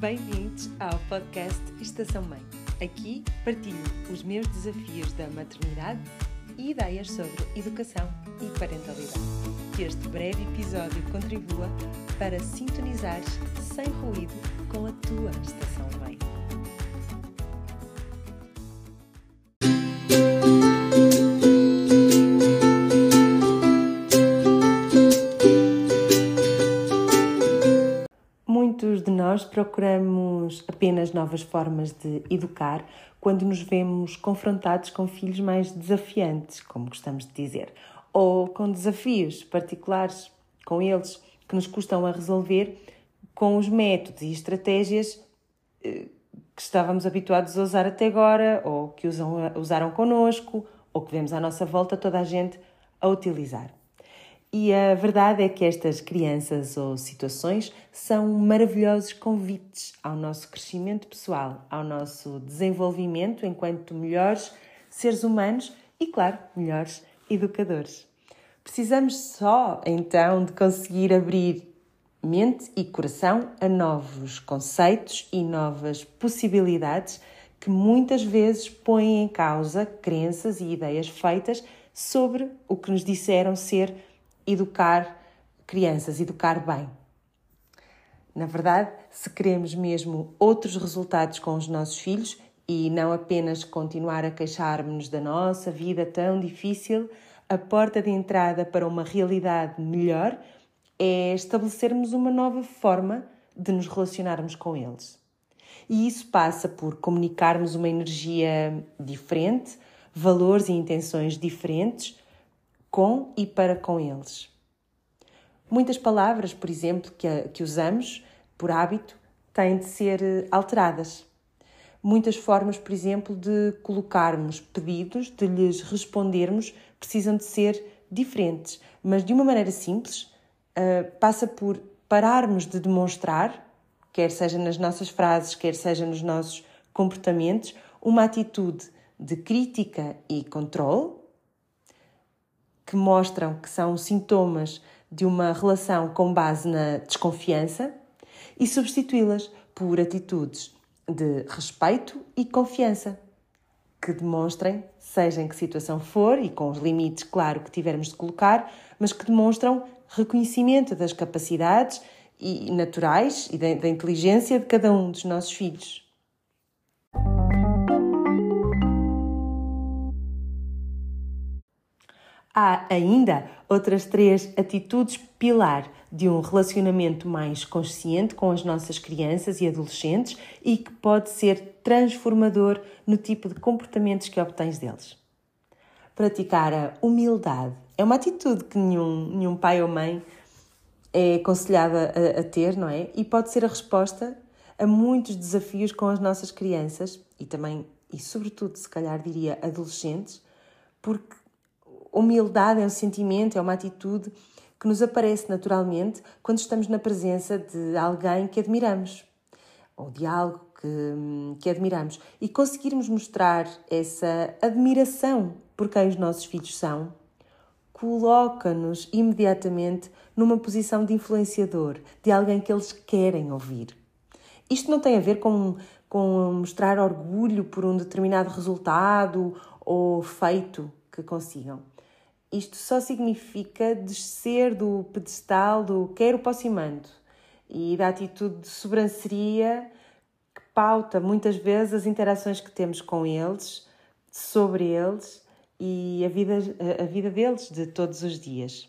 Bem-vindos ao podcast Estação Mãe. Aqui partilho os meus desafios da maternidade e ideias sobre educação e parentalidade. Que este breve episódio contribua para sintonizares sem ruído com a tua estação mãe. Procuramos apenas novas formas de educar quando nos vemos confrontados com filhos mais desafiantes, como gostamos de dizer, ou com desafios particulares com eles que nos custam a resolver com os métodos e estratégias eh, que estávamos habituados a usar até agora, ou que usam, usaram connosco, ou que vemos à nossa volta toda a gente a utilizar. E a verdade é que estas crianças ou situações são maravilhosos convites ao nosso crescimento pessoal, ao nosso desenvolvimento enquanto melhores seres humanos e, claro, melhores educadores. Precisamos só então de conseguir abrir mente e coração a novos conceitos e novas possibilidades que muitas vezes põem em causa crenças e ideias feitas sobre o que nos disseram ser educar crianças, educar bem. Na verdade, se queremos mesmo outros resultados com os nossos filhos e não apenas continuar a queixar-nos da nossa vida tão difícil, a porta de entrada para uma realidade melhor é estabelecermos uma nova forma de nos relacionarmos com eles. E isso passa por comunicarmos uma energia diferente, valores e intenções diferentes com e para com eles. Muitas palavras, por exemplo, que, que usamos por hábito, têm de ser eh, alteradas. Muitas formas, por exemplo, de colocarmos pedidos, de lhes respondermos, precisam de ser diferentes, mas de uma maneira simples, uh, passa por pararmos de demonstrar, quer seja nas nossas frases, quer seja nos nossos comportamentos, uma atitude de crítica e controle que mostram que são sintomas de uma relação com base na desconfiança e substituí-las por atitudes de respeito e confiança, que demonstrem, seja em que situação for e com os limites, claro, que tivermos de colocar, mas que demonstram reconhecimento das capacidades e naturais e da, da inteligência de cada um dos nossos filhos. Há ainda outras três atitudes pilar de um relacionamento mais consciente com as nossas crianças e adolescentes e que pode ser transformador no tipo de comportamentos que obtens deles. Praticar a humildade é uma atitude que nenhum, nenhum pai ou mãe é aconselhada a, a ter, não é? E pode ser a resposta a muitos desafios com as nossas crianças e também, e sobretudo, se calhar diria adolescentes, porque humildade é um sentimento, é uma atitude que nos aparece naturalmente quando estamos na presença de alguém que admiramos ou de algo que, que admiramos e conseguirmos mostrar essa admiração por quem os nossos filhos são, coloca-nos imediatamente numa posição de influenciador, de alguém que eles querem ouvir. Isto não tem a ver com, com mostrar orgulho por um determinado resultado ou feito que consigam. Isto só significa descer do pedestal do quero, posso e mando e da atitude de sobranceria que pauta muitas vezes as interações que temos com eles, sobre eles e a vida, a vida deles de todos os dias.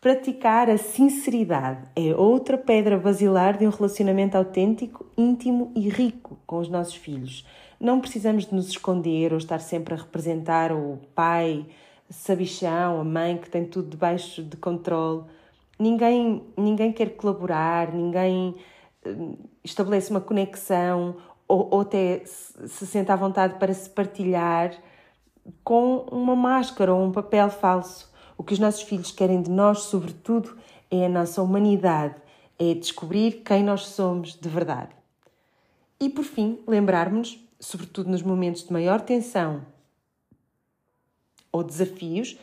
Praticar a sinceridade é outra pedra basilar de um relacionamento autêntico, íntimo e rico com os nossos filhos. Não precisamos de nos esconder ou estar sempre a representar o pai, sabichão, a mãe que tem tudo debaixo de controle. Ninguém, ninguém quer colaborar, ninguém uh, estabelece uma conexão ou, ou até se sente à vontade para se partilhar com uma máscara ou um papel falso. O que os nossos filhos querem de nós, sobretudo, é a nossa humanidade, é descobrir quem nós somos de verdade. E por fim, lembrarmos, sobretudo nos momentos de maior tensão ou desafios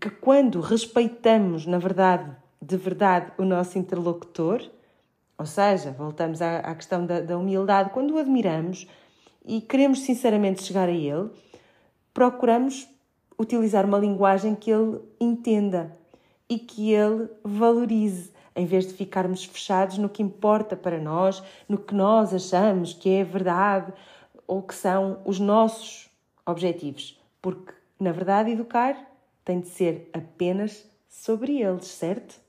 que, quando respeitamos, na verdade, de verdade, o nosso interlocutor, Ou seja, voltamos à, à questão da, da humildade. Quando o admiramos e queremos sinceramente chegar a ele, procuramos utilizar uma linguagem que ele entenda e que ele valorize, em vez de ficarmos fechados no que importa para nós, no que nós achamos que é verdade ou que são os nossos objetivos. Porque, na verdade, educar tem de ser apenas sobre eles, certo?